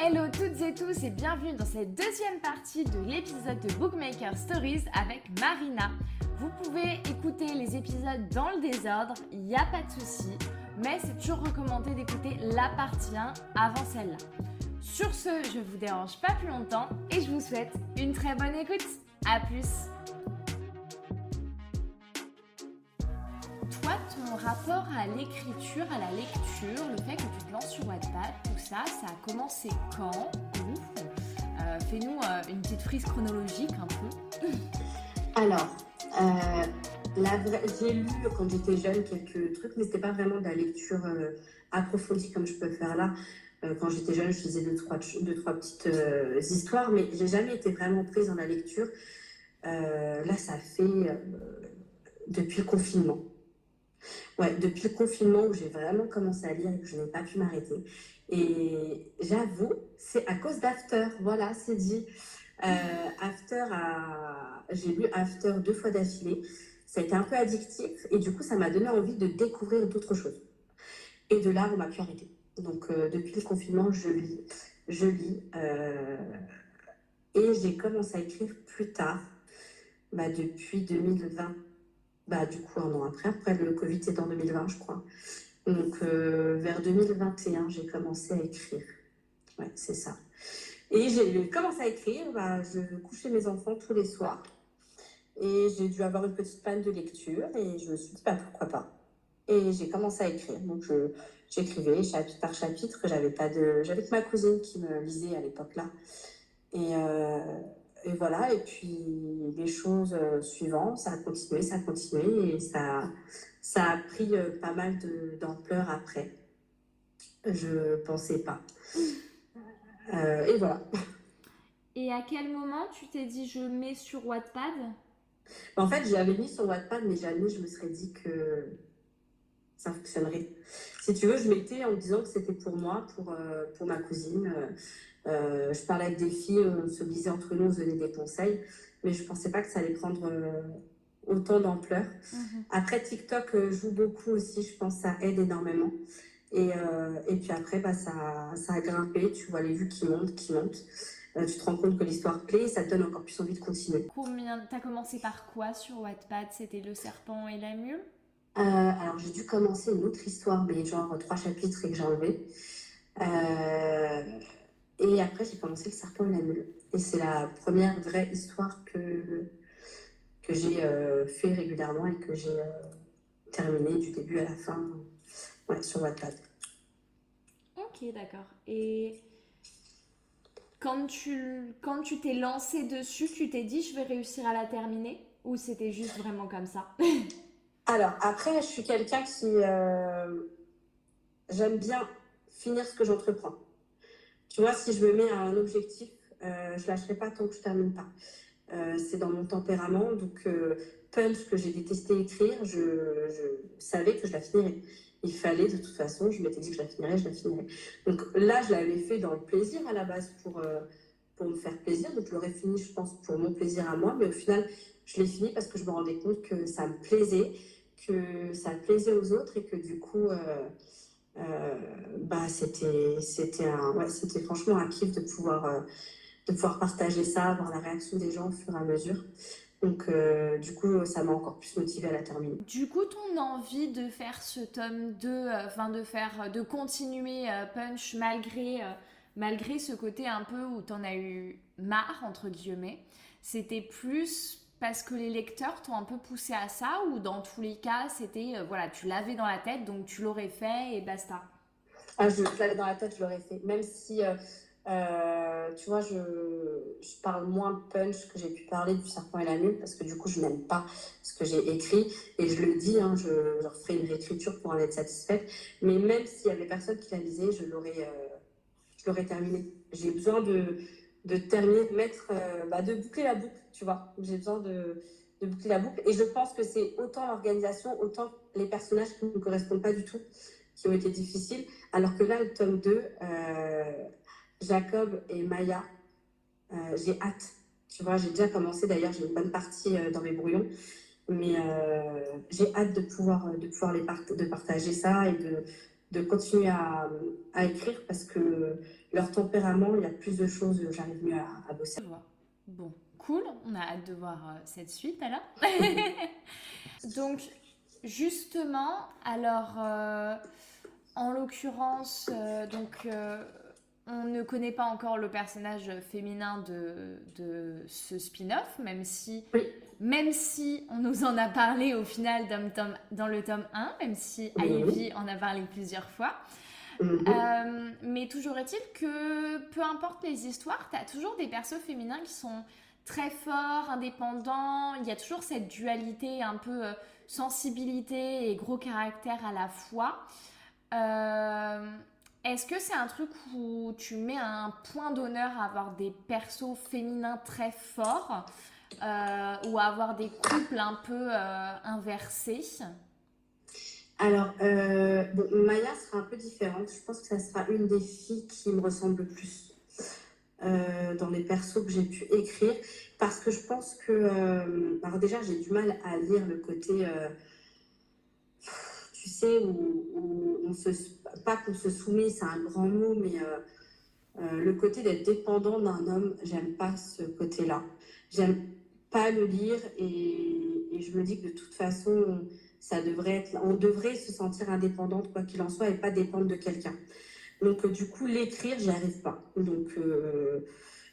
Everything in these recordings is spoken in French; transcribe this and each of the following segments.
Hello toutes et tous et bienvenue dans cette deuxième partie de l'épisode de Bookmaker Stories avec Marina. Vous pouvez écouter les épisodes dans le désordre, il n'y a pas de souci, mais c'est toujours recommandé d'écouter la partie 1 avant celle-là. Sur ce, je vous dérange pas plus longtemps et je vous souhaite une très bonne écoute. A plus ton rapport à l'écriture, à la lecture, le fait que tu te lances sur Wattpad, tout ça, ça a commencé quand euh, Fais-nous euh, une petite frise chronologique un peu. Alors, euh, j'ai lu quand j'étais jeune quelques trucs, mais c'était pas vraiment de la lecture approfondie comme je peux faire là. quand j'étais jeune, je faisais deux, trois, deux, trois petites histoires, mais j'ai jamais été vraiment prise dans la lecture. là, ça fait depuis le confinement. Ouais, depuis le confinement où j'ai vraiment commencé à lire et que je n'ai pas pu m'arrêter. Et j'avoue, c'est à cause d'After. Voilà, c'est dit. Euh, After, a... j'ai lu After deux fois d'affilée. Ça a été un peu addictif et du coup, ça m'a donné envie de découvrir d'autres choses. Et de là, on m'a pu arrêter. Donc, euh, depuis le confinement, je lis. Je lis. Euh, et j'ai commencé à écrire plus tard, bah, depuis 2020 bah, du coup, un an après. Après, le Covid, c'est en 2020, je crois. Donc, euh, vers 2021, j'ai commencé à écrire. Ouais, c'est ça. Et j'ai commencé à écrire, bah, je couchais mes enfants tous les soirs. Et j'ai dû avoir une petite panne de lecture et je me suis dit, bah, pourquoi pas. Et j'ai commencé à écrire. Donc, j'écrivais chapitre par chapitre. J'avais pas de, j'avais que ma cousine qui me lisait à l'époque là. Et, euh, et voilà, et puis les choses euh, suivantes, ça a continué, ça a continué, et ça, ça a pris euh, pas mal d'ampleur après. Je pensais pas. Euh, et voilà. Et à quel moment tu t'es dit je mets sur Wattpad? En fait, j'avais mis sur Wattpad, mais jamais je me serais dit que ça fonctionnerait. Si tu veux, je mettais en me disant que c'était pour moi, pour, pour ma cousine. Euh, je parlais avec des filles, on se disait entre nous, on se donnait des conseils, mais je ne pensais pas que ça allait prendre euh, autant d'ampleur. Mhm. Après, TikTok euh, joue beaucoup aussi, je pense que ça aide énormément. Et, et puis après, bah, ça, ça a grimpé, tu vois les vues qui montent, qui montent. tu te rends compte que l'histoire plaît, ça te donne encore plus envie de continuer. Combien T'as commencé par quoi sur Wattpad? C'était le serpent et la mule? Alors j'ai dû commencer une autre histoire, mais genre trois chapitres et que j'ai enlevé. Et après, j'ai commencé Le Serpent et la Mule. Et c'est la première vraie histoire que, que j'ai euh, fait régulièrement et que j'ai euh, terminée du début à la fin ouais, sur Wattpad. Ok, d'accord. Et quand tu quand tu t'es lancé dessus, tu t'es dit je vais réussir à la terminer? Ou c'était juste vraiment comme ça? Alors après, je suis quelqu'un qui euh, j'aime bien finir ce que j'entreprends. Tu vois, si je me mets à un objectif, euh, je lâcherai pas tant que je termine pas. Euh, c'est dans mon tempérament. Donc, euh, punch que j'ai détesté écrire, je, savais que je la finirais. Il fallait, de toute façon, je m'étais dit que je la finirais, je la finirais. Donc là, je l'avais fait dans le plaisir à la base pour, euh, pour me faire plaisir. Donc je l'aurais fini, je pense, pour mon plaisir à moi. Mais au final, je l'ai fini parce que je me rendais compte que ça me plaisait, que ça plaisait aux autres et que du coup, bah, c'était c'était ouais, c'était franchement un kiff de pouvoir euh, de pouvoir partager ça, voir la réaction des gens au fur et à mesure. Donc, euh, du coup, ça m'a encore plus motivée à la terminer. Du coup, ton envie de faire ce tome 2, enfin de faire, de continuer Punch malgré, malgré ce côté un peu où t'en as eu marre, entre guillemets, c'était plus parce que les lecteurs t'ont un peu poussé à ça ou dans tous les cas, c'était, euh, voilà, tu l'avais dans la tête, donc tu l'aurais fait et basta ah, Je l'avais dans la tête, je l'aurais fait. Même si, euh, euh, tu vois, je, je, parle moins punch que j'ai pu parler du serpent et la mule parce que du coup, je n'aime pas ce que j'ai écrit et je le dis, hein, je, je referai une réécriture pour en être satisfaite. Mais même s'il y avait personne qui la lisait, je l'aurais, je l'aurais terminé. J'ai besoin de de terminer, mettre, euh, bah, de boucler la boucle, tu vois. J'ai besoin de, de, boucler la boucle. Et je pense que c'est autant l'organisation, autant les personnages qui ne correspondent pas du tout, qui ont été difficiles. Alors que là, le tome 2, euh, Jacob et Maya, euh, j'ai hâte. Tu vois, j'ai déjà commencé, d'ailleurs, j'ai une bonne partie dans mes brouillons. Mais j'ai hâte de pouvoir, de pouvoir les de partager ça et de, de continuer à, à, écrire parce que leur tempérament, il y a plus de choses, j'arrive mieux à, à bosser. Bon, cool, on a hâte de voir cette suite alors. Donc, justement, alors, en l'occurrence, donc on ne connaît pas encore le personnage féminin de, de ce spin-off, même si, même si on nous en a parlé au final dans, le tome 1, même si Ivy en a parlé plusieurs fois. Mhm. Euh, mais toujours est-il que peu importe les histoires, tu as toujours des persos féminins qui sont très forts, indépendants. Il y a toujours cette dualité, un peu euh, sensibilité et gros caractère à la fois. Euh, est-ce que c'est un truc où tu mets un point d'honneur à avoir des persos féminins très forts euh, ou à avoir des couples un peu euh, inversés? Alors, euh, Maya sera un peu différente. Je pense que ça sera une des filles qui me ressemble le plus dans les persos que j'ai pu écrire parce que je pense que, alors déjà, j'ai du mal à lire le côté tu sais, où, on se, pas qu'on se soumet, c'est un grand mot, mais euh, euh, le côté d'être dépendant d'un homme, j'aime pas ce côté-là. J'aime pas le lire et, je me dis que de toute façon, ça devrait être, on devrait se sentir indépendante quoi qu'il en soit et pas dépendre de quelqu'un. Donc du coup, l'écrire, j'y arrive pas. Donc euh,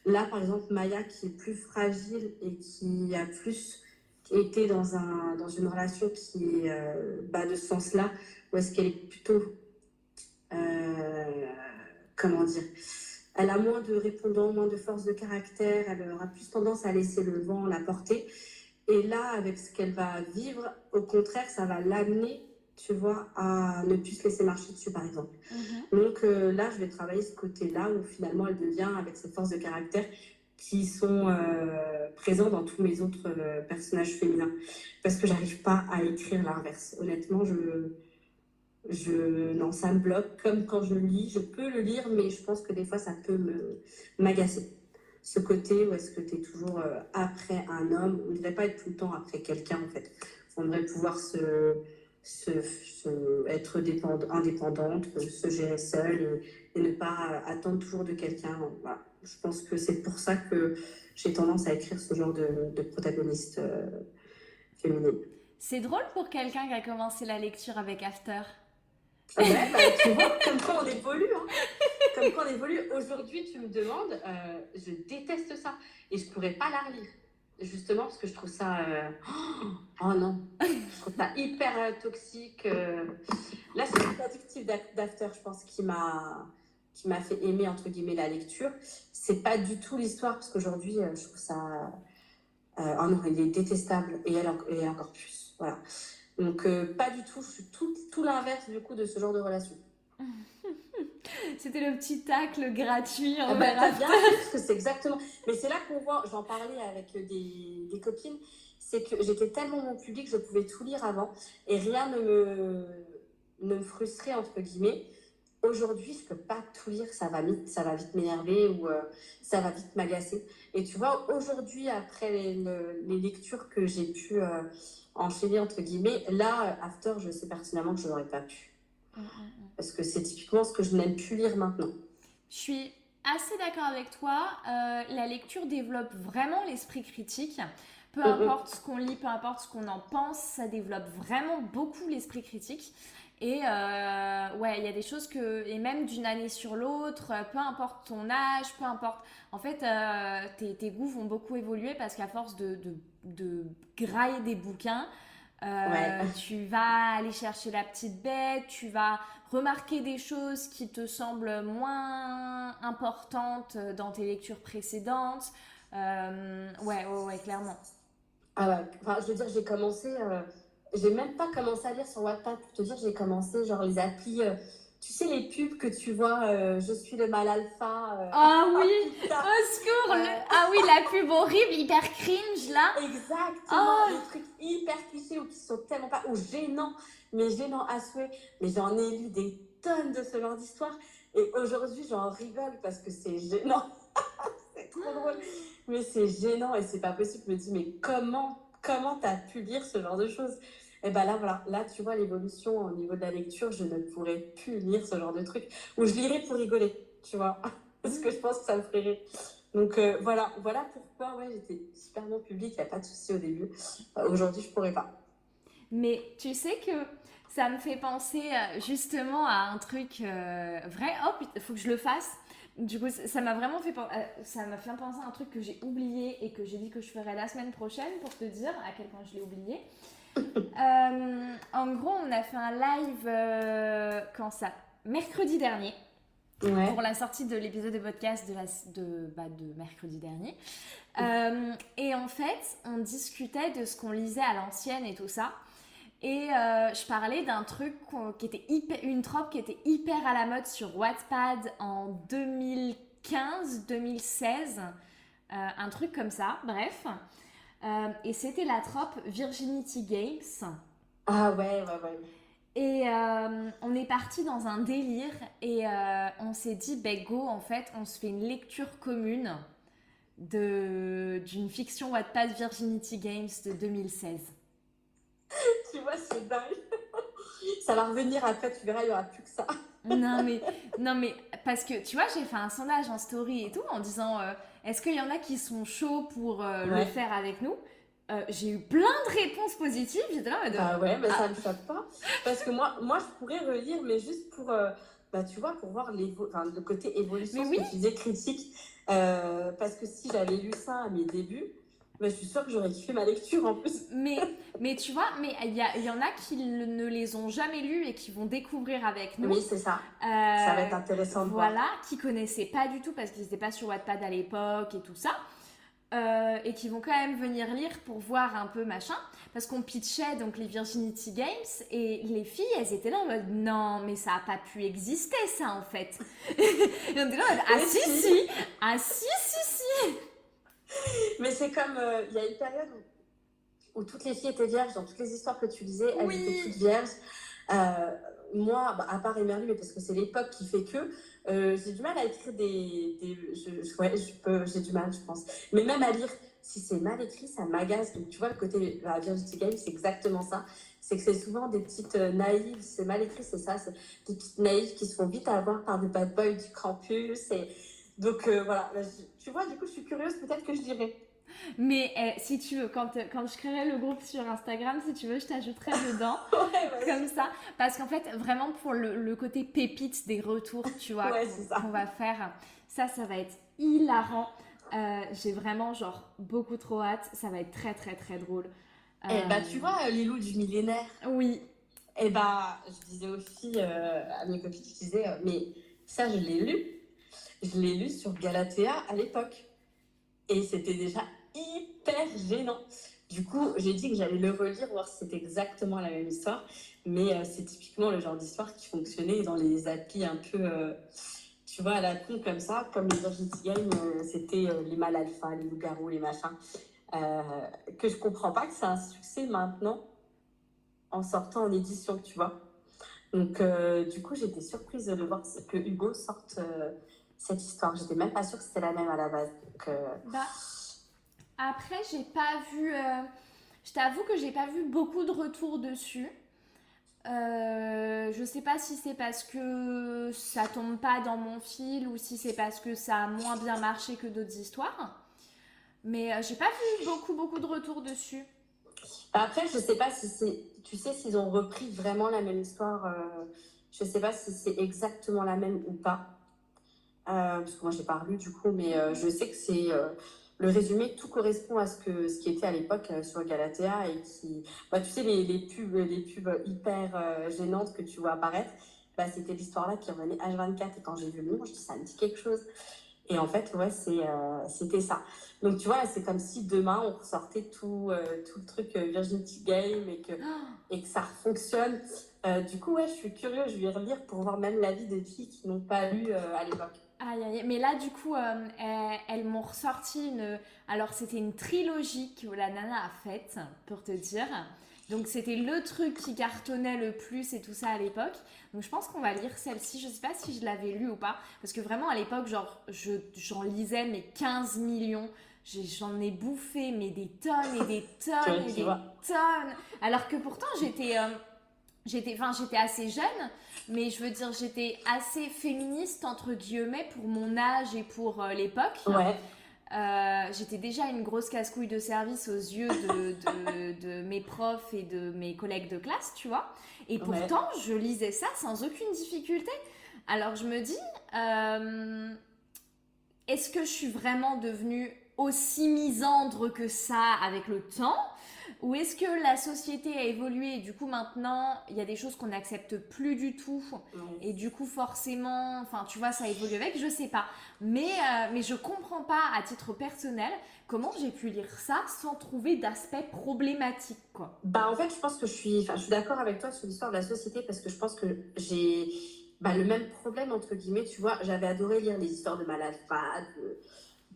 là, par exemple, Maya qui est plus fragile et qui a plus été dans, un, dans une relation qui est euh, bah, de ce sens-là, ou est-ce qu'elle est plutôt, euh, comment dire, elle a moins de répondants, moins de force de caractère, elle aura plus tendance à laisser le vent la porter. Et là, avec ce qu'elle va vivre, au contraire, ça va l'amener, tu vois, à ne plus se laisser marcher dessus, par exemple. Mm-hmm. Donc euh, là, je vais travailler ce côté-là où finalement elle devient, avec cette force de caractère, qui sont euh, présents dans tous mes autres euh, personnages féminins. Parce que j'arrive pas à écrire l'inverse. Honnêtement, je, je, non, ça me bloque. Comme quand je lis, je peux le lire, mais je pense que des fois, ça peut m'agacer. Ce côté où est-ce que tu es toujours euh, après un homme, on ne devrait pas être tout le temps après quelqu'un, en fait. On devrait pouvoir se, se, être indépendante, se gérer seule et, ne pas attendre toujours de quelqu'un. Voilà je pense que c'est pour ça que j'ai tendance à écrire ce genre de, de protagoniste euh, féminine. C'est drôle pour quelqu'un qui a commencé la lecture avec After. Ouais, bah, tu vois, comme quoi on évolue. Hein. Comme quoi on évolue. Aujourd'hui, tu me demandes, euh, je déteste ça. Et je pourrais pas la relire. Justement, parce que je trouve ça. Euh, oh non! Je trouve ça hyper toxique. Là, c'est addictif d'After, je pense, qui m'a qui m'a fait aimer entre guillemets la lecture. C'est pas du tout l'histoire parce qu'aujourd'hui euh, je trouve ça euh, oh non, il est détestable et elle, et encore plus. Voilà. Donc euh, pas du tout, je suis tout, tout l'inverse du coup de ce genre de relation. C'était le petit tacle gratuit en bah, bien que c'est exactement. Mais c'est là qu'on voit, j'en parlais avec des, des copines, c'est que j'étais tellement mon public, je pouvais tout lire avant et rien ne me, ne me frustrait entre guillemets. Aujourd'hui, je peux pas tout lire, ça va vite, ça va vite m'énerver ou euh, ça va vite m'agacer. Et tu vois, aujourd'hui, après les, lectures que j'ai pu euh, enchaîner entre guillemets, là, after, je sais pertinemment que je n'aurais pas pu, mmh, mmh, mmh. parce que c'est typiquement ce que je n'aime plus lire maintenant. Je suis assez d'accord avec toi. Euh, la lecture développe vraiment l'esprit critique. Peu importe ce qu'on lit, peu importe ce qu'on en pense, ça développe vraiment beaucoup l'esprit critique. Et euh, ouais, il y a des choses que, et même d'une année sur l'autre, euh, peu importe ton âge, peu importe, en fait, euh, tes, tes, goûts vont beaucoup évoluer parce qu'à force de, de, de, grailler des bouquins, tu vas aller chercher la petite bête, tu vas remarquer des choses qui te semblent moins importantes dans tes lectures précédentes. ouais, ouais, ouais, clairement. Ah ouais, enfin, je veux dire, j'ai commencé j'ai même pas commencé à lire sur WhatsApp pour te dire, j'ai commencé genre les applis. Euh, tu sais, les pubs que tu vois, euh, je suis le mal alpha. Euh, ah oui, au secours Ah oui, la pub horrible, hyper cringe là. Exactement, des trucs hyper clichés ou qui sont tellement pas, ou gênants, mais gênants à souhait. Mais j'en ai lu des tonnes de ce genre d'histoire. Et aujourd'hui, j'en rigole parce que c'est gênant. c'est trop drôle. Mais c'est gênant et c'est pas possible. Je me dis, mais comment, comment t'as pu lire ce genre de choses? Et ben là, voilà, là, tu vois l'évolution au niveau de la lecture, je ne pourrais plus lire ce genre de truc. Ou je lirais pour rigoler, tu vois, parce que je pense que ça me ferait. Donc euh, voilà, voilà pourquoi ouais, j'étais super bon public, il n'y a pas de souci au début. Euh, aujourd'hui, je pourrais pas. Mais tu sais que ça me fait penser euh, justement à un truc vrai. Oh, il faut que je le fasse. Du coup, ça m'a vraiment fait, ça m'a fait penser à un truc que j'ai oublié et que j'ai dit que je ferais la semaine prochaine pour te dire à quel point je l'ai oublié. En gros, on a fait un live quand ça Mercredi dernier pour la sortie de l'épisode de podcast de, la, de, bah, de mercredi dernier. Euh, et en fait, on discutait de ce qu'on lisait à l'ancienne et tout ça. Et euh, je parlais d'un truc qui était hyper, une trope qui était hyper à la mode sur Wattpad en 2015-2016. Euh, un truc comme ça, bref. Et c'était la trope Virginity Games. Ah ouais, ouais, ouais. Et euh, on est parti dans un délire et euh, on s'est dit, ben go, en fait, on se fait une lecture commune d'une fiction Wattpad Virginity Games de 2016. tu vois, c'est dingue. Ça va revenir après, tu verras, il n'y aura plus que ça. non, mais, non, mais parce que tu vois, j'ai fait un sondage en story et tout en disant euh, est-ce qu'il y en a qui sont chauds pour le faire avec nous? Euh, j'ai eu plein de réponses positives. J'étais là, Ah ouais, mais ça ne me choque pas. Parce que moi, moi, je pourrais relire, mais juste pour, euh, bah, tu vois, pour voir enfin, le côté évolution, mais oui. ce que tu disais, critique. Euh, parce que si j'avais lu ça à mes débuts, bah, je suis sûre que j'aurais kiffé ma lecture en plus. Mais, mais tu vois, mais il y, y, en a qui ne les ont jamais lus et qui vont découvrir avec nous. Oui, c'est ça. ça va être intéressant de voilà, voir. Voilà, qui connaissaient pas du tout parce qu'ils n'étaient pas sur Wattpad à l'époque et tout ça. Euh, et qui vont quand même venir lire pour voir un peu machin, parce qu'on pitchait donc les Virginity Games et les filles elles étaient là en mode non mais ça a pas pu exister ça en fait. et on était là en mode ah si si, ah si si si. Mais c'est comme euh, il y a une période où, toutes les filles étaient vierges dans toutes les histoires que tu lisais, elles étaient toutes vierges. Euh, moi, bah, à part Emerlu, mais parce que c'est l'époque qui fait que, euh, j'ai du mal à écrire des. des je, ouais, je peux, j'ai du mal, je pense. Mais même à lire, si c'est mal écrit, ça m'agace. Donc, tu vois, le côté la Virginity Game, c'est exactement ça. C'est que c'est souvent des petites naïves, c'est mal écrit, c'est ça, c'est des petites naïves qui se font vite avoir par des bad boys du campus. Et... Donc, euh, voilà, tu vois, du coup, je suis curieuse, peut-être que je dirais. Mais eh, si tu veux, quand, quand je créerai le groupe sur Instagram, si tu veux, je t'ajouterai dedans. comme ça. Parce qu'en fait, vraiment pour le, le, côté pépite des retours, tu vois, qu'on va faire, ça, ça va être hilarant. Euh, j'ai vraiment, genre, beaucoup trop hâte. Ça va être très, très, très drôle. Eh bah, tu vois, les loups du millénaire. Oui. Eh bah, je disais euh, à mes copines, je disais, euh, mais ça, je l'ai lu. Je l'ai lu sur Galatea à l'époque. Et c'était déjà hyper gênant. Du coup, j'ai dit que j'allais le relire, voir si c'était exactement la même histoire. Mais euh, c'est typiquement le genre d'histoire qui fonctionnait dans les applis un peu, euh, tu vois, à la con comme ça. Comme les Virginity Game, euh, c'était les mal alpha, les loups-garous, les machins. que je comprends pas que c'est un succès maintenant en sortant en édition, tu vois. Donc, du coup, j'étais surprise de voir que Hugo sorte cette histoire. J'étais même pas sûre que c'était la même à la base. Donc, bah après, j'ai pas vu. Euh, je t'avoue que j'ai pas vu beaucoup de retours dessus. Euh, je sais pas si c'est parce que ça tombe pas dans mon fil ou si c'est parce que ça a moins bien marché que d'autres histoires. Mais euh, j'ai pas vu beaucoup, beaucoup de retours dessus. Après, je sais pas si c'est. Tu sais, s'ils ont repris vraiment la même histoire. Euh, je sais pas si c'est exactement la même ou pas. Parce que moi, j'ai pas lu du coup, mais je sais que c'est le résumé, tout correspond à ce, que, ce qui était à l'époque euh, sur Galatea et qui, bah, tu sais, les, les, pubs, les pubs hyper euh, gênantes que tu vois apparaître, bah, c'était l'histoire-là qui revenait H24 et quand j'ai vu le nom, je dis ça me dit quelque chose. Et en fait, ouais, euh, c'était ça. Donc, tu vois, c'est comme si demain, on ressortait tout, tout le truc Virginity Game et que, et que ça fonctionne. du coup, ouais, je suis curieuse, je vais relire pour voir même l'avis des filles qui n'ont pas lu à l'époque. Aïe, aïe, mais là, du coup, euh, elles, m'ont ressorti une. Alors, c'était une trilogie que la nana a faite, pour te dire. Donc, c'était le truc qui cartonnait le plus et tout ça à l'époque. Donc, je pense qu'on va lire celle-ci. Je sais pas si je l'avais lu ou pas. Parce que vraiment, à l'époque, genre, j'en lisais mes 15 millions. j'en ai bouffé mais des tonnes et des tonnes et des tonnes. Alors que pourtant j'étais euh, j'étais enfin j'étais assez jeune, mais je veux dire j'étais assez féministe entre guillemets pour mon âge et pour euh, l'époque. Ouais. Euh, j'étais déjà une grosse casse-couille de service aux yeux de, de, mes profs et de mes collègues de classe, tu vois. Et pourtant, je lisais ça sans aucune difficulté. Alors je me dis, est-ce que je suis vraiment devenue aussi misandre que ça avec le temps? Ou est-ce que la société a évolué et du coup maintenant il y a des choses qu'on n'accepte plus du tout et du coup forcément, enfin tu vois ça évolue avec, je sais pas. Mais, euh, mais je comprends pas à titre personnel comment j'ai pu lire ça sans trouver d'aspect problématique quoi. Bah en fait je pense que je suis, enfin je suis d'accord avec toi sur l'histoire de la société parce que je pense que j'ai bah, le même problème entre guillemets, tu vois, j'avais adoré lire les histoires de malades, de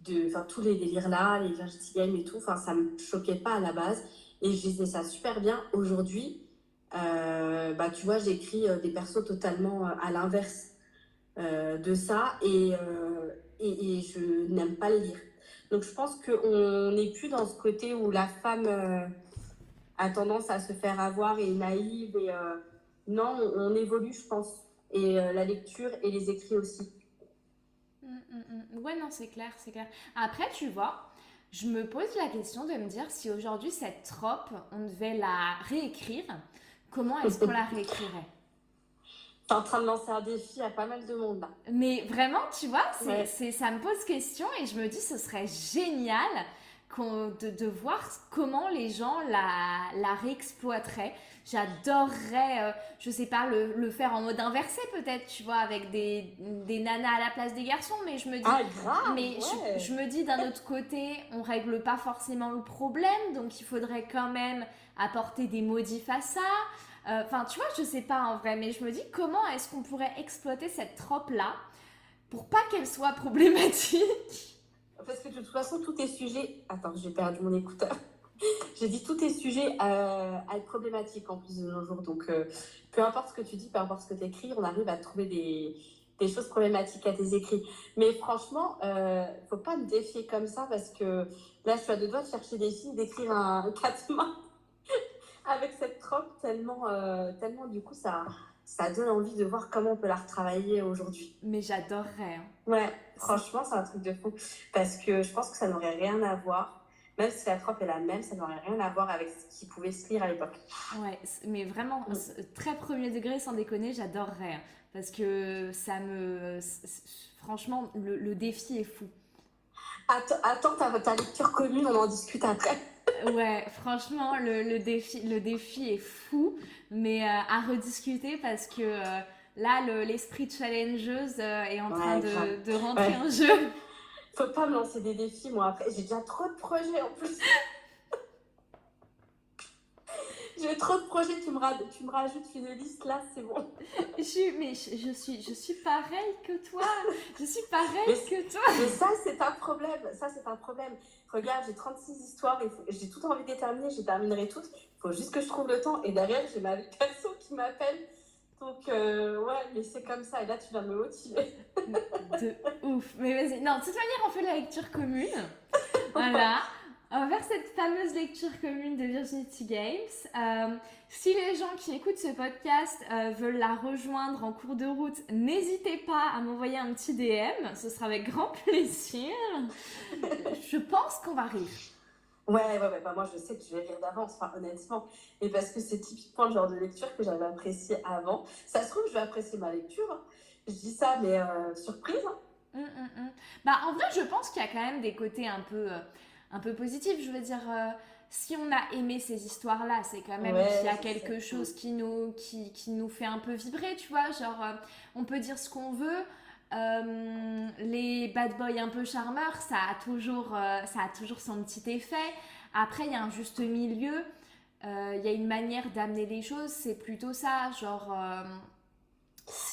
de enfin tous les délires là les Virginity Games et tout enfin ça me choquait pas à la base et je disais ça super bien aujourd'hui euh, bah tu vois j'écris euh, des persos totalement euh, à l'inverse de ça et, et, je n'aime pas les lire donc je pense qu'on n'est plus dans ce côté où la femme a tendance à se faire avoir et est naïve et non on évolue je pense et la lecture et les écrits aussi Mm, mm, mm. Ouais, non, c'est clair, c'est clair. Après, tu vois, je me pose la question de me dire si aujourd'hui cette trope, on devait la réécrire, comment est-ce qu'on la réécrirait? T'es en train de lancer un défi à pas mal de monde là. Mais vraiment, tu vois, c'est, ça me pose question et je me dis ce serait génial de, de, voir comment les gens la, la réexploiteraient. J'adorerais, euh, je sais pas, le, le, faire en mode inversé peut-être, tu vois, avec des, des, nanas à la place des garçons. Mais je me dis, ah, grave, mais je, je, me dis d'un autre côté, on règle pas forcément le problème, donc il faudrait quand même apporter des modifs à ça. Euh, enfin, tu vois, je sais pas en vrai, mais je me dis comment est-ce qu'on pourrait exploiter cette trope là pour pas qu'elle soit problématique? Parce que de toute façon, tout est sujet. Attends, j'ai perdu mon écouteur. j'ai dit tout est sujet à, être problématique en plus de nos jours. Donc, euh, peu importe ce que tu dis, peu importe ce que tu écris, on arrive à trouver des, des, choses problématiques à tes écrits. Mais franchement, euh, faut pas me défier comme ça parce que là, je suis à deux doigts de chercher des filles, d'écrire un quatre mains avec cette trope tellement, euh, tellement du coup, ça ça donne envie de voir comment on peut la retravailler aujourd'hui. Mais j'adorerais. Hein. Ouais, franchement, c'est un truc de fou. Parce que je pense que ça n'aurait rien à voir. Même si la trope est la même, ça n'aurait rien à voir avec ce qui pouvait se lire à l'époque. Ouais, mais vraiment, mm. très premier degré, sans déconner, j'adorerais. Hein. Parce que ça me. Franchement, le, défi est fou. Attends, ta lecture commune, on en discute après ouais, franchement, le, défi, le défi est fou, mais euh, à rediscuter parce que euh, là, l'esprit challengeuse euh, est en train de, rentrer en jeu. Faut pas me lancer des défis, moi, après. J'ai déjà trop de projets en plus. J'ai trop de projets, tu me, tu me rajoutes une liste là, c'est bon. Je suis, mais je, suis, je suis pareil que toi. Je suis pareil que toi. Mais ça, c'est un problème. Ça, c'est un problème. Regarde, j'ai 36 histoires, j'ai tout envie de les terminer, je terminerai toutes. Il faut juste que je trouve le temps. Et derrière, j'ai ma perso qui m'appelle. Donc, euh, ouais, mais c'est comme ça. Et là, tu viens me motiver. de ouf. Mais vas-y. Non, de toute manière, on fait la lecture commune. Voilà. On va faire cette fameuse lecture commune de Virginity Games. Euh, si les gens qui écoutent ce podcast euh, veulent la rejoindre en cours de route, n'hésitez pas à m'envoyer un petit DM. Ce sera avec grand plaisir. je pense qu'on va rire. Ouais, ouais, ouais. Bah, moi, je sais que je vais rire d'avance, enfin, honnêtement. Et parce que c'est typiquement le genre de lecture que j'avais apprécié avant. Ça se trouve, je vais apprécier ma lecture. Hein. Je dis ça, mais euh, surprise. Hum, hum, hum. Bah, en vrai, je pense qu'il y a quand même des côtés un peu un peu positif. Je veux dire, euh, si on a aimé ces histoires-là, c'est quand même qu'il y a quelque chose qui nous, qui, qui, nous fait un peu vibrer, tu vois. Genre, euh, on peut dire ce qu'on veut. Euh, les bad boys un peu charmeurs, ça a toujours, ça a toujours son petit effet. Après, il y a un juste milieu. Il y a une manière d'amener les choses, c'est plutôt ça. Genre,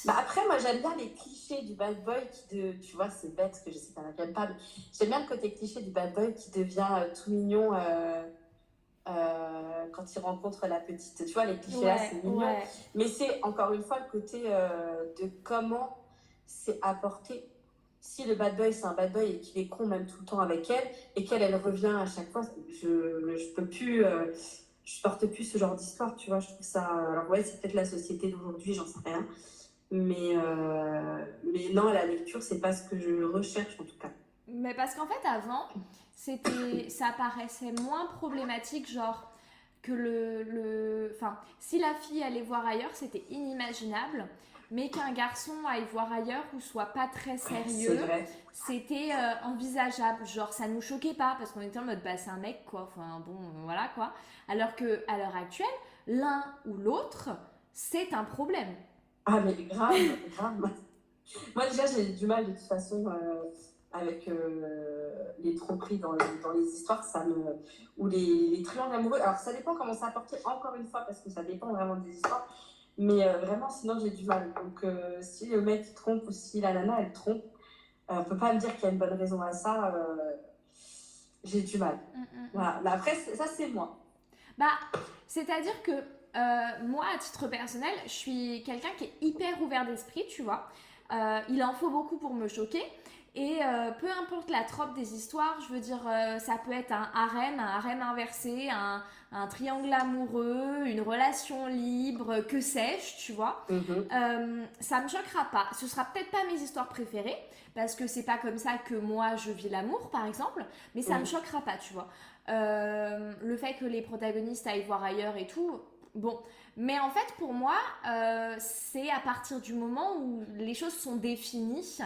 bah après, moi, j'aime bien les clichés du bad boy qui, de, tu vois, c'est bête que je sais pas, j'aime pas, j'aime bien le côté cliché du bad boy qui devient euh, tout mignon euh, euh, quand il rencontre la petite. Tu vois, les clichés là, c'est mignon. Mais c'est encore une fois le côté de comment c'est apporté. si le bad boy c'est un bad boy et qu'il est con même tout le temps avec elle et qu'elle elle revient à chaque fois, je je peux plus, euh, je porte plus ce genre d'histoire, tu vois. Je trouve ça. Alors ouais, c'est peut-être la société d'aujourd'hui, j'en sais rien. Mais euh, mais non, la lecture c'est pas ce que je recherche en tout cas. Mais parce qu'en fait avant, ça paraissait moins problématique, genre que le, le, enfin, si la fille allait voir ailleurs, c'était inimaginable mais qu'un garçon aille voir ailleurs ou soit pas très sérieux, c'était euh, envisageable. Genre, ça nous choquait pas parce qu'on était en mode, bah, c'est un mec, quoi. Enfin, bon, voilà, quoi. Alors que à l'heure actuelle, l'un ou l'autre, c'est un problème. Ah, mais grave, grave. Moi, déjà, j'ai du mal de toute façon. Euh, avec euh, les tromperies dans, dans, les histoires, ça me... ou les, les triangles amoureux. Alors, ça dépend comment ça apporté, encore une fois, parce que ça dépend vraiment des histoires. Mais euh, vraiment, sinon, j'ai du mal. Donc, euh, si le mec trompe ou si la nana, elle trompe, on peut pas me dire qu'il y a une bonne raison à ça. j'ai du mal. Mm, mm, mm. Voilà. Mais après, ça, c'est moi. Bah, c'est-à-dire que moi, à titre personnel, je suis quelqu'un qui est hyper ouvert d'esprit, tu vois. il en faut beaucoup pour me choquer. Et peu importe la trope des histoires, je veux dire, ça peut être un harem, un harem inversé, un, un triangle amoureux, une relation libre, que sais-je, tu vois. Mhm. Euh, ça me choquera pas. Ce sera peut-être pas mes histoires préférées, parce que c'est pas comme ça que moi je vis l'amour, par exemple, mais ça me choquera pas, tu vois. Euh, le fait que les protagonistes aillent voir ailleurs et tout, bon. Mais en fait, pour moi, euh, c'est à partir du moment où les choses sont définies.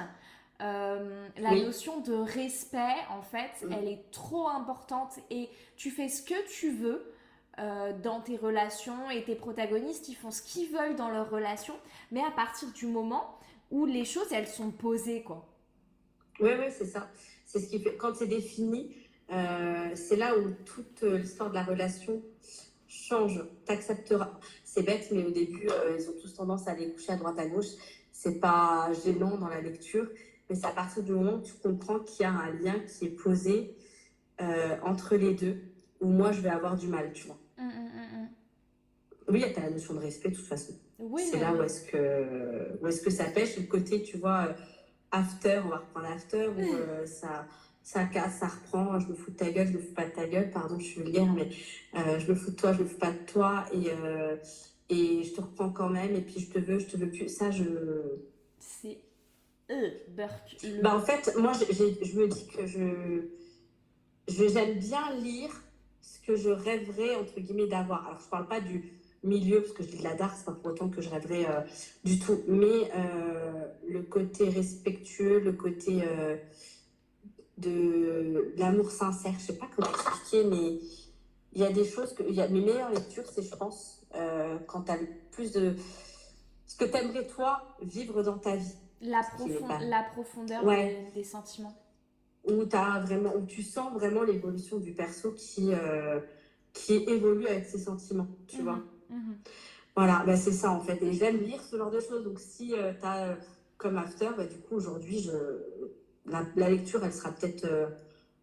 La notion de respect, en fait, elle est trop importante et tu fais ce que tu veux euh, dans tes relations et tes protagonistes, ils font ce qu'ils veulent dans leurs relations, mais à partir du moment où les choses, elles sont posées, quoi. Oui, oui, c'est ça. C'est ce qui fait, quand c'est défini, euh, c'est là où toute l'histoire de la relation change. T'accepteras. C'est bête, mais au début, euh, ils ont tous tendance à aller coucher à droite à gauche. C'est pas gênant dans la lecture, mais c'est à partir du moment où tu comprends qu'il y a un lien qui est posé entre les deux, où moi je vais avoir du mal, tu vois. Hum, hum, hum, oui, tu as la notion de respect de toute façon. c'est là où est-ce que, où est que ça pêche. Le côté, tu vois, euh, after, on va reprendre after, où euh, ça, ça casse, ça reprend. Je me fous de ta gueule, je me fous pas de ta gueule. Pardon, je suis vulgaire, mais euh, je me fous de toi, je me fous pas de toi. Et, et je te reprends quand même. Et puis je te veux, je te veux plus. Ça, je. Euh, Burke. Bah, en fait, moi, je, je me dis que je. J'aime bien lire que je rêverais, entre guillemets, d'avoir. Alors, je parle pas du milieu, parce que je dis de la dark, c'est pas pour autant que je rêverais euh, du tout, mais euh, le côté respectueux, le côté euh, de, l'amour sincère, je sais pas comment expliquer, mais il y a des choses que. Y a, mes meilleures lectures, c'est, je pense, quand tu as plus de. Ce que tu aimerais, toi, vivre dans ta vie. La, la profondeur des sentiments où, as vraiment, où tu sens vraiment l'évolution du perso qui, euh, qui évolue avec ses sentiments, tu mhm. vois. Mhm. Voilà, bah c'est ça en fait. Et j'aime lire ce genre de choses. Donc si euh, tu as euh, comme after, bah, du coup aujourd'hui, je... La, la, lecture, elle sera peut-être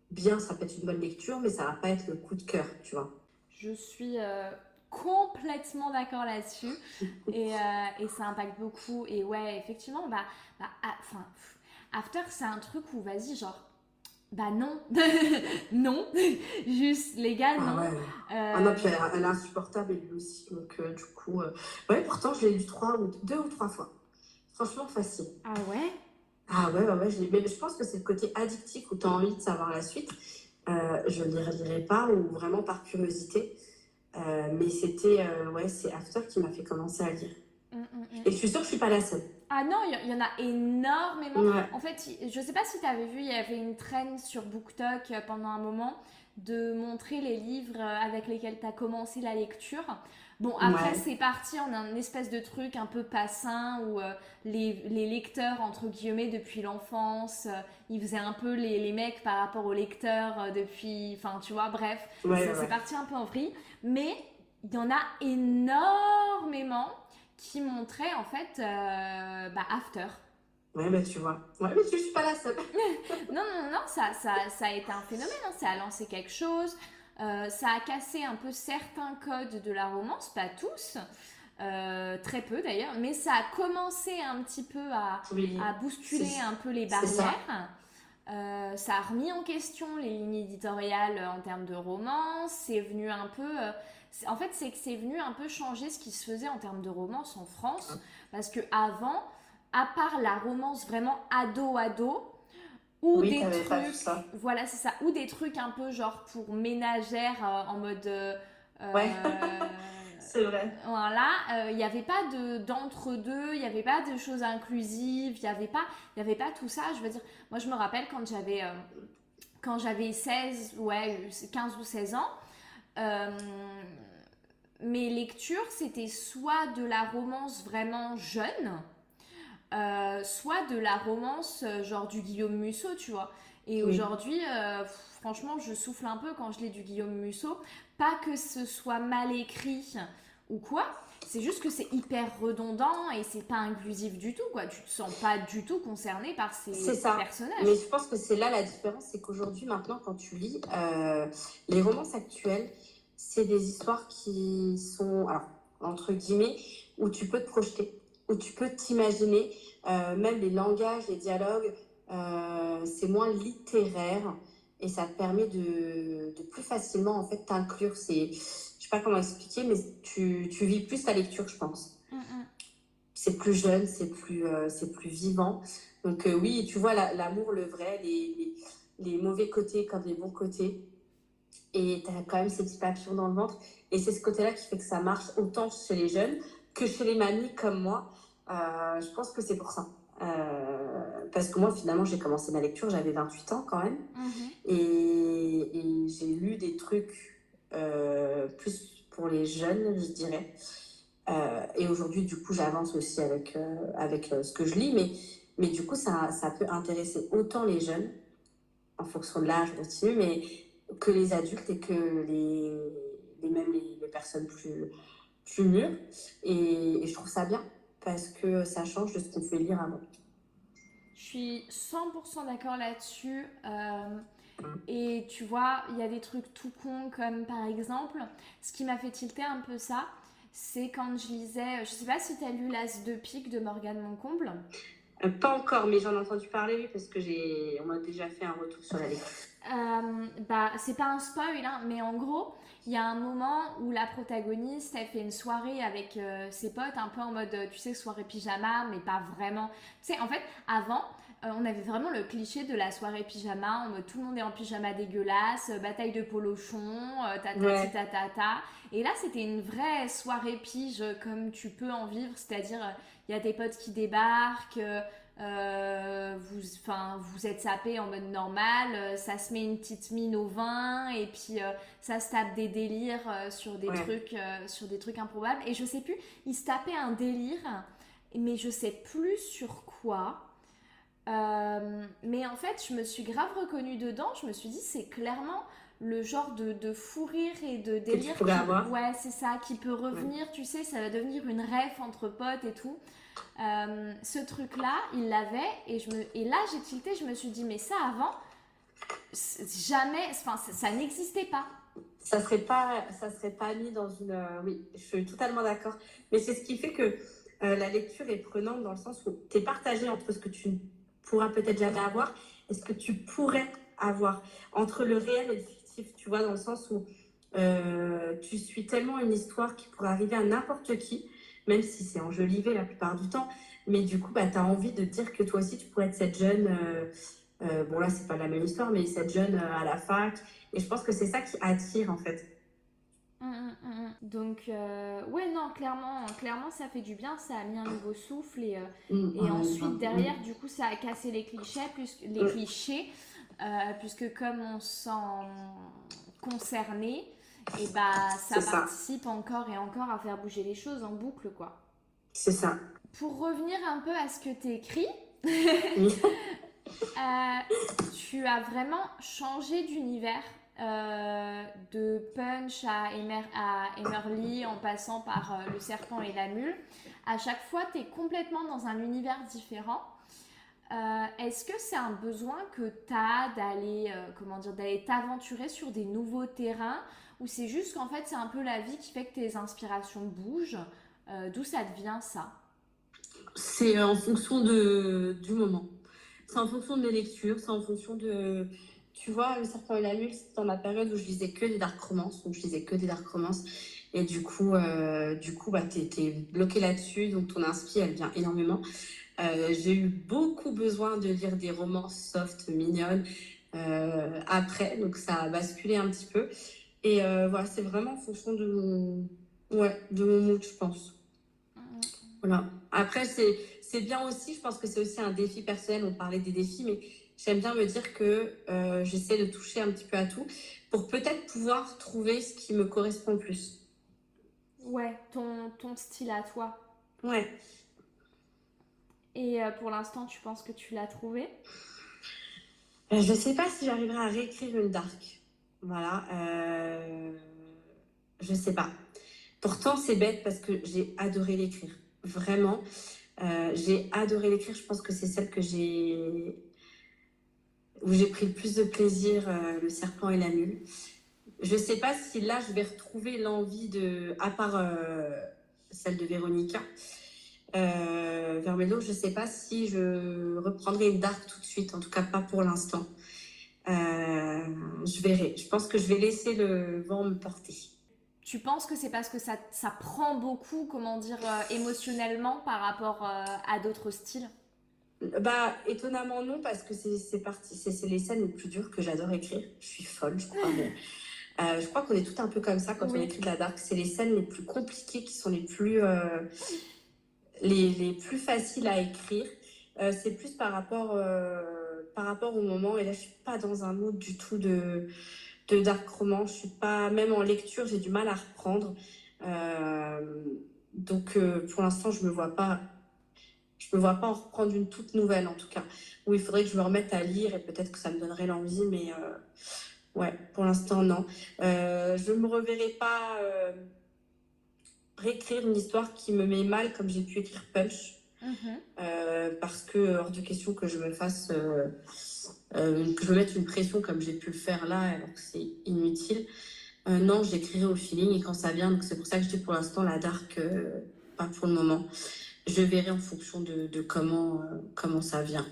bien, ça sera peut-être une bonne lecture, mais ça va pas être le coup de cœur, tu vois. Je suis complètement d'accord là-dessus et, et, ça impacte beaucoup. Et ouais, effectivement, bah, bah ah, enfin, After, c'est un truc où, vas-y, genre, bah non, non, juste légal, ah non. Ouais. Euh... Ah non, puis elle, est insupportable et lui aussi, donc euh, du coup, euh... ouais, pourtant je l'ai lu trois ou deux ou trois fois. Franchement facile. Ah ouais? Ah ouais, ouais, ouais, je mais je pense que c'est le côté addictif où tu as envie de savoir la suite. Euh, je ne lirai pas ou vraiment par curiosité, mais c'était, ouais, c'est After qui m'a fait commencer à lire. Mm. Et je suis sûre que je suis pas la seule. Ah non, il y, en a énormément. En fait, je sais pas si tu avais vu, il y avait une traîne sur BookTok euh, pendant un moment de montrer les livres euh, avec lesquels tu as commencé la lecture. Bon, après, c'est parti en un espèce de truc un peu passin où euh, les, lecteurs, entre guillemets, depuis l'enfance, ils faisaient un peu les, les, mecs par rapport aux lecteurs depuis. Enfin, tu vois, bref, c'est parti un peu en vrille. Mais il y en a énormément qui montrait en fait euh, bah, After. Ouais, bah tu vois. Ouais, mais je suis pas la seule. non, non, non, ça, ça, ça, a été un phénomène, hein. ça a lancé quelque chose, euh, ça a cassé un peu certains codes de la romance, pas tous. très peu d'ailleurs, mais ça a commencé un petit peu à, à bousculer un peu les barrières. Euh, ça a remis en question les lignes éditoriales en termes de romance. C'est venu un peu. Euh, en fait, c'est que c'est venu un peu changer ce qui se faisait en termes de romance en France. Ah. Parce que avant, à part la romance vraiment ado-ado, ou des trucs. Voilà, c'est ça. Ou des trucs un peu genre pour ménagère euh, en mode. ouais. C'est vrai. Voilà, il euh, n'y avait pas de d'entre-deux, il n'y avait pas de choses inclusives, il n'y avait, pas, y avait pas tout ça. Je veux dire, moi je me rappelle quand j'avais euh, quand j'avais 16, ouais, 15 ou 16 ans, euh, mes lectures c'était soit de la romance vraiment jeune, soit de la romance genre du Guillaume Musso, tu vois. Et aujourd'hui, franchement, je souffle un peu quand je lis du Guillaume Musso. Pas que ce soit mal écrit ou quoi, c'est juste que c'est hyper redondant et c'est pas inclusif du tout, quoi. Tu te sens pas du tout concerné par ces personnages. Mais je pense que c'est là la différence, c'est qu'aujourd'hui, maintenant, quand tu lis euh, les romances actuelles, c'est des histoires qui sont, alors, entre guillemets, où tu peux te projeter, où tu peux t'imaginer, euh, même les langages, les dialogues, euh, c'est moins littéraire et ça te permet de, de plus facilement en fait t'inclure. C'est, sais pas comment expliquer, mais tu, tu vis plus ta lecture, je pense. Mm, mm. C'est plus jeune, c'est plus, euh, c'est plus vivant. Donc euh, oui, tu vois l'amour, le vrai, les, les, les, mauvais côtés comme les bons côtés. Et tu as quand même ces petites papillons dans le ventre. Et c'est ce côté-là qui fait que ça marche autant chez les jeunes que chez les mamies comme moi. Euh, je pense que c'est pour ça. Euh, parce que moi, finalement, j'ai commencé ma lecture, j'avais 28 ans quand même. Mhm. Et, j'ai lu des trucs plus pour les jeunes, je dirais. Euh, et aujourd'hui, du coup, j'avance aussi avec, avec ce que je lis. Mais, mais du coup, ça, ça peut intéresser autant les jeunes, en fonction de l'âge, continue, mais que les adultes et que les, même les, personnes plus, plus mûres. et je trouve ça bien parce que ça change de ce qu'on pouvait lire avant. Je suis 100% d'accord là-dessus. Euh, et tu vois, il y a des trucs tout cons comme par exemple, ce qui m'a fait tilter un peu ça, c'est quand je lisais, je sais pas si tu as lu L'As de pique de Morgane Moncomble. Euh, pas encore, mais j'en ai entendu parler parce que j'ai, on m'a déjà fait un retour sur la lecture. Euh, bah, c'est pas un spoil, hein, mais en gros, il y a un moment où la protagoniste, elle fait une soirée avec euh, ses potes, un peu en mode, tu sais, soirée pyjama, mais pas vraiment. Tu sais, en fait, avant, euh, on avait vraiment le cliché de la soirée pyjama, en mode tout le monde est en pyjama dégueulasse, bataille de polochon, ta ta, ta ta ta Et là, c'était une vraie soirée pige comme tu peux en vivre, c'est-à-dire, il y a tes potes qui débarquent. Euh, vous, vous êtes sapé en mode normal, euh, ça se met une petite mine au vin et puis euh, ça se tape des délires sur des trucs, sur des trucs improbables. Et je sais plus, il se tapait un délire, mais je sais plus sur quoi. Mais en fait, je me suis grave reconnue dedans. Je me suis dit, c'est clairement le genre de, de, fou rire et de délire. ouais, c'est ça, qui peut revenir, tu sais, ça va devenir une rêve entre potes et tout. Euh, ce truc-là, il l'avait et, je me, et là j'ai tilté, je me suis dit, mais ça avant, jamais, enfin ça, n'existait pas. Ça serait pas, ça serait pas mis dans une. Euh, oui, je suis totalement d'accord. Mais c'est ce qui fait que euh, la lecture est prenante dans le sens où tu es partagé entre ce que tu pourras peut-être jamais avoir et ce que tu pourrais avoir. Entre le réel et le fictif, tu vois, dans le sens où tu suis tellement une histoire qui pourrait arriver à n'importe qui même si c'est enjolivé la plupart du temps. Mais du coup, bah, tu as envie de dire que toi aussi, tu pourrais être cette jeune, euh, euh, bon là, c'est pas la même histoire, mais cette jeune euh, à la fac. Et je pense que c'est ça qui attire, en fait. Hum, hum, hum, Donc, ouais, non, clairement, clairement, ça fait du bien, ça a mis un nouveau souffle. Et, mmh, et ensuite, derrière, du coup, ça a cassé les clichés, plus, les clichés puisque comme on sent concerné, et bah ça participe encore et encore à faire bouger les choses en boucle quoi. C'est ça. Pour revenir un peu à ce que tu écris, euh, tu as vraiment changé d'univers. Euh, de Punch à, Emer, Emerly en passant par euh, Le Serpent et la Mule. À chaque fois, tu es complètement dans un univers différent. Est-ce que c'est un besoin que tu as d'aller comment t'aventurer sur des nouveaux terrains? Ou c'est juste qu'en fait c'est un peu la vie qui fait que tes inspirations bougent? D'où ça devient ça? C'est en fonction de, du moment. C'est en fonction de mes lectures, c'est en fonction de... Tu vois, Le Serpent et la Mule, c'était dans ma période où je lisais que des dark romances, donc je lisais que des dark romances. Et du coup, euh, du coup bah, tu es, bloqué là-dessus, donc ton inspi, elle vient énormément. Euh, j'ai eu beaucoup besoin de lire des romances soft, mignonnes, euh, après, donc ça a basculé un petit peu. Et voilà, c'est vraiment en fonction de mon, ouais, de mon mood, je pense. Voilà. Après, c'est bien aussi, je pense que c'est aussi un défi personnel, on parlait des défis, mais j'aime bien me dire que j'essaie de toucher un petit peu à tout pour peut-être pouvoir trouver ce qui me correspond le plus. Ouais, ton, ton style à toi. Ouais. Et euh, pour l'instant, tu penses que tu l'as trouvé? Euh, Je ne sais pas si j'arriverai à réécrire une dark. Voilà. Euh, je ne sais pas. Pourtant, c'est bête parce que j'ai adoré l'écrire. Vraiment. Euh, j'ai adoré l'écrire. Je pense que c'est celle que j'ai où j'ai pris le plus de plaisir, le serpent et la mule je ne sais pas si là, je vais retrouver l'envie de, à part euh, celle de Véronica, euh, Vermelho, je ne sais pas si je reprendrai une dark tout de suite, en tout cas pas pour l'instant. Euh, je verrai. Je pense que je vais laisser le vent me porter. Tu penses que c'est parce que ça, ça, prend beaucoup, comment dire, euh, émotionnellement par rapport à d'autres styles? Bah, étonnamment non, parce que c'est parti, c'est les scènes les plus dures que j'adore écrire. Je suis folle, je crois. Mais euh, je crois qu'on est tout un peu comme ça quand on écrit de la dark. C'est les scènes les plus compliquées qui sont les plus, euh, les, les, plus faciles à écrire. Euh, c'est plus par rapport, par rapport au moment. Et là, je suis pas dans un mood du tout de, de dark roman. Je suis pas, même en lecture, j'ai du mal à reprendre. donc, pour l'instant, je me vois pas. Je me vois pas en reprendre une toute nouvelle, en tout cas. Où il faudrait que je me remette à lire et peut-être que ça me donnerait l'envie, mais Ouais, pour l'instant, non. Euh, je ne me reverrai pas euh, réécrire une histoire qui me met mal comme j'ai pu écrire Punch. Mhm. Euh, parce que hors de question que je me fasse, que je me mette une pression comme j'ai pu le faire là, alors que c'est inutile. non, j'écrirai au feeling et quand ça vient. Donc c'est pour ça que je dis pour l'instant la dark, pas pour le moment. Je verrai en fonction de, de comment, comment ça vient.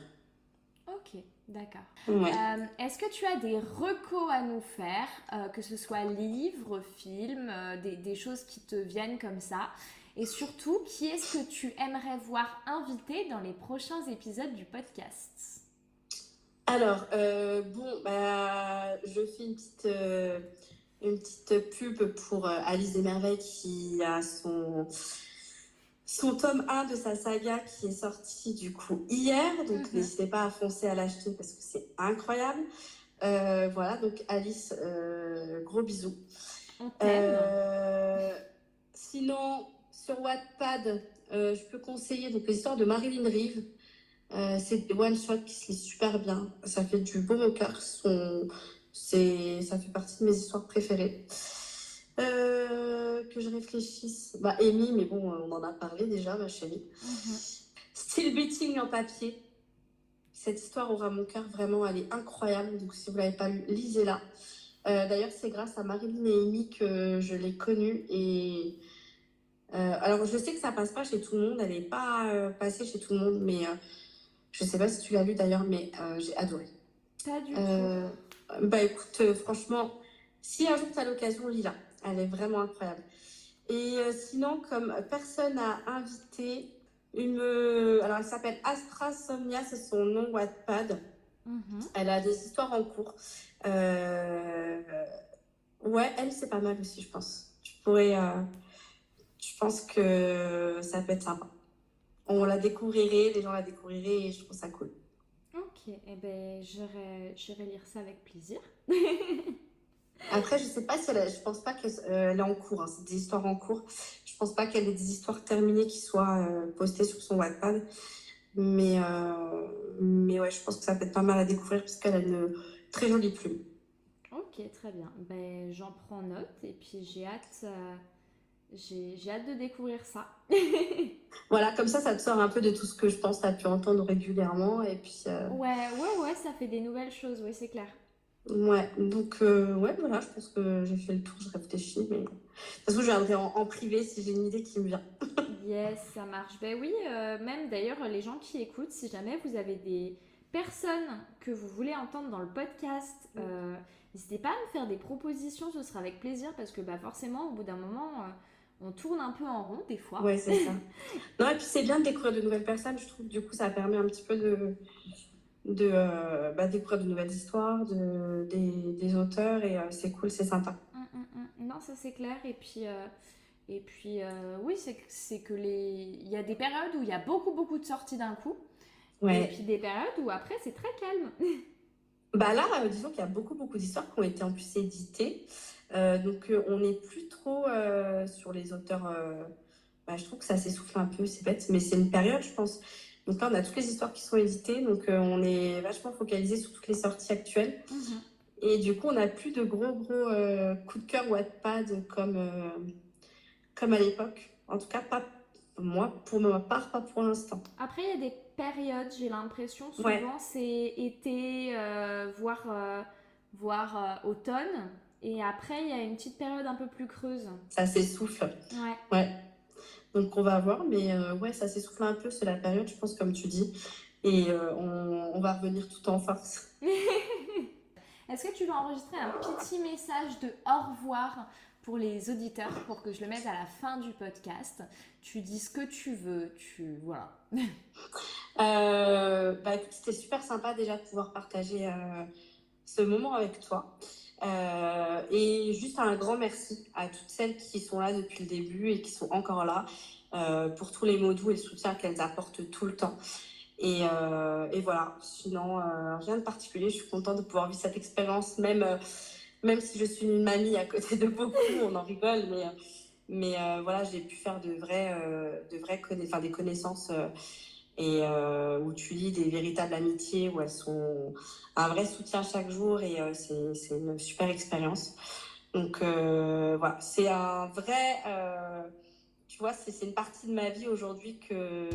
D'accord. Euh, est-ce que tu as des recos à nous faire, euh, que ce soit livres, films, euh, des, choses qui te viennent comme ça? Et surtout, qui est-ce que tu aimerais voir invité dans les prochains épisodes du podcast? Alors, bon, bah, je fais une petite, une petite pub pour Alice des Merveilles qui a son son tome 1 de sa saga qui est sorti du coup hier. Donc mhm. n'hésitez pas à foncer à l'acheter parce que c'est incroyable. Euh, voilà, donc Alice, euh, gros bisous. Euh, sinon, sur Wattpad, je peux conseiller donc l'histoire de Marilyn Reeve. c'est des one shot qui se lit super bien. Ça fait du beau au cœur. Son... Ça fait partie de mes histoires préférées. Euh, que je réfléchisse. Bah, Amy, mais bon, on en a parlé déjà, ma chérie. Mhm. Still Beating en papier. Cette histoire aura mon cœur vraiment, elle est incroyable. Donc, si vous ne l'avez pas lu, lisez-la. Euh, d'ailleurs, c'est grâce à Marilyn et Amy que je l'ai connue. Et euh, alors, je sais que ça passe pas chez tout le monde. Elle n'est pas passée chez tout le monde, mais je sais pas si tu l'as lu d'ailleurs, mais j'ai adoré. Pas du tout. Bah écoute, franchement, si un jour tu as l'occasion, lis-la. Elle est vraiment incroyable. Et euh, sinon, comme personne à inviter, une, alors elle s'appelle Astra Somnia, c'est son nom Wattpad. Mhm. Elle a des histoires en cours. Euh, ouais, elle, c'est pas mal aussi, je pense. Je pourrais. Euh, je pense que ça peut être sympa. On la découvrirait, les gens la découvriraient et je trouve ça cool. Ok, eh ben, j'irai lire ça avec plaisir. Après, je sais pas si elle, je pense pas qu'elle euh, est en cours. Hein. C'est des histoires en cours. Je pense pas qu'elle ait des histoires terminées qui soient euh, postées sur son Wattpad. Mais, euh, mais ouais, je pense que ça peut être pas mal à découvrir parce qu'elle a une très jolie plume. Ok, très bien. Ben, j'en prends note et puis j'ai hâte, j'ai, hâte de découvrir ça. voilà, comme ça, ça te sort un peu de tout ce que je pense, tu as pu entendre régulièrement et puis. Ouais, ouais, ouais, ça fait des nouvelles choses, oui, c'est clair. Ouais, donc ouais, voilà, je pense que j'ai fait le tour, je réfléchis, mais de toute façon, je viendrai en, en privé si j'ai une idée qui me vient. yes, ça marche. Ben oui, même d'ailleurs, les gens qui écoutent, si jamais vous avez des personnes que vous voulez entendre dans le podcast, N'hésitez pas à me faire des propositions, ce sera avec plaisir parce que bah, forcément, au bout d'un moment, euh, on tourne un peu en rond des fois. Ouais, c'est ça. non, et puis c'est bien de découvrir de nouvelles personnes, je trouve. Du coup, ça permet un petit peu de, de euh, bah, découvrir de nouvelles histoires, de, des, auteurs et euh, c'est cool, c'est sympa. Hum, hum, hum. Non, ça c'est clair. Et puis. Et puis, oui, c'est que les... il y a des périodes où il y a beaucoup, beaucoup de sorties d'un coup. Ouais. Et puis des périodes où après, c'est très calme. Bah là, euh, disons qu'il y a beaucoup, beaucoup d'histoires qui ont été en plus éditées. Euh, donc, euh, on n'est plus trop sur les auteurs. Bah, je trouve que ça s'essouffle un peu, c'est bête, mais c'est une période, je pense. Donc là, on a toutes les histoires qui sont éditées, donc on est vachement focalisé sur toutes les sorties actuelles. Mhm. Et du coup, on n'a plus de gros, gros coups de cœur Wattpad comme, comme à l'époque. En tout cas, pas moi, pour ma part, pas pour l'instant. Après, il y a des période, j'ai l'impression. Souvent, c'est été, euh, voire, euh, voire euh, automne. Et après, il y a une petite période un peu plus creuse. Ça s'essouffle. Ouais. ouais. Donc, on va voir. Mais ouais, ça s'essouffle un peu. C'est la période, je pense, comme tu dis. Et on, on, va revenir tout en force. Est-ce que tu veux enregistrer un petit message de au revoir pour les auditeurs pour que je le mette à la fin du podcast? Tu dis ce que tu veux, tu voilà. euh, bah, c'était super sympa déjà de pouvoir partager euh, ce moment avec toi. Euh, et juste un grand merci à toutes celles qui sont là depuis le début et qui sont encore là euh, pour tous les mots doux et le soutien qu'elles apportent tout le temps. Et, et voilà, sinon rien de particulier. Je suis contente de pouvoir vivre cette expérience, même même si je suis une mamie à côté de beaucoup, on en rigole, mais, euh, voilà, j'ai pu faire de euh, de vraies enfin, des connaissances euh, et où tu lis des véritables amitiés, où elles sont un vrai soutien chaque jour et c'est une super expérience. Donc voilà, c'est un vrai, tu vois, c'est une partie de ma vie aujourd'hui que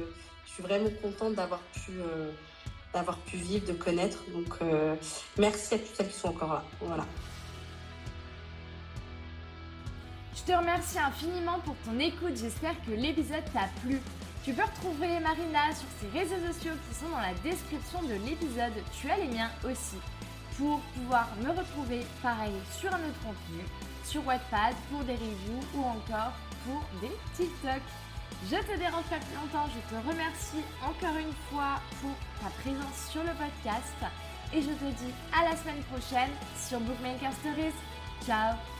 je suis vraiment contente d'avoir pu d'avoir pu vivre, de connaître. Donc, merci à toutes celles qui sont encore là. Voilà. Je te remercie infiniment pour ton écoute, j'espère que l'épisode t'a plu. Tu peux retrouver Marina sur ses réseaux sociaux qui sont dans la description de l'épisode, tu as les miens aussi, pour pouvoir me retrouver pareil sur un autre contenu, sur Wattpad pour des reviews ou encore pour des TikTok. Je te dérange pas plus longtemps, je te remercie encore une fois pour ta présence sur le podcast et je te dis à la semaine prochaine sur Bookmaker Stories. Ciao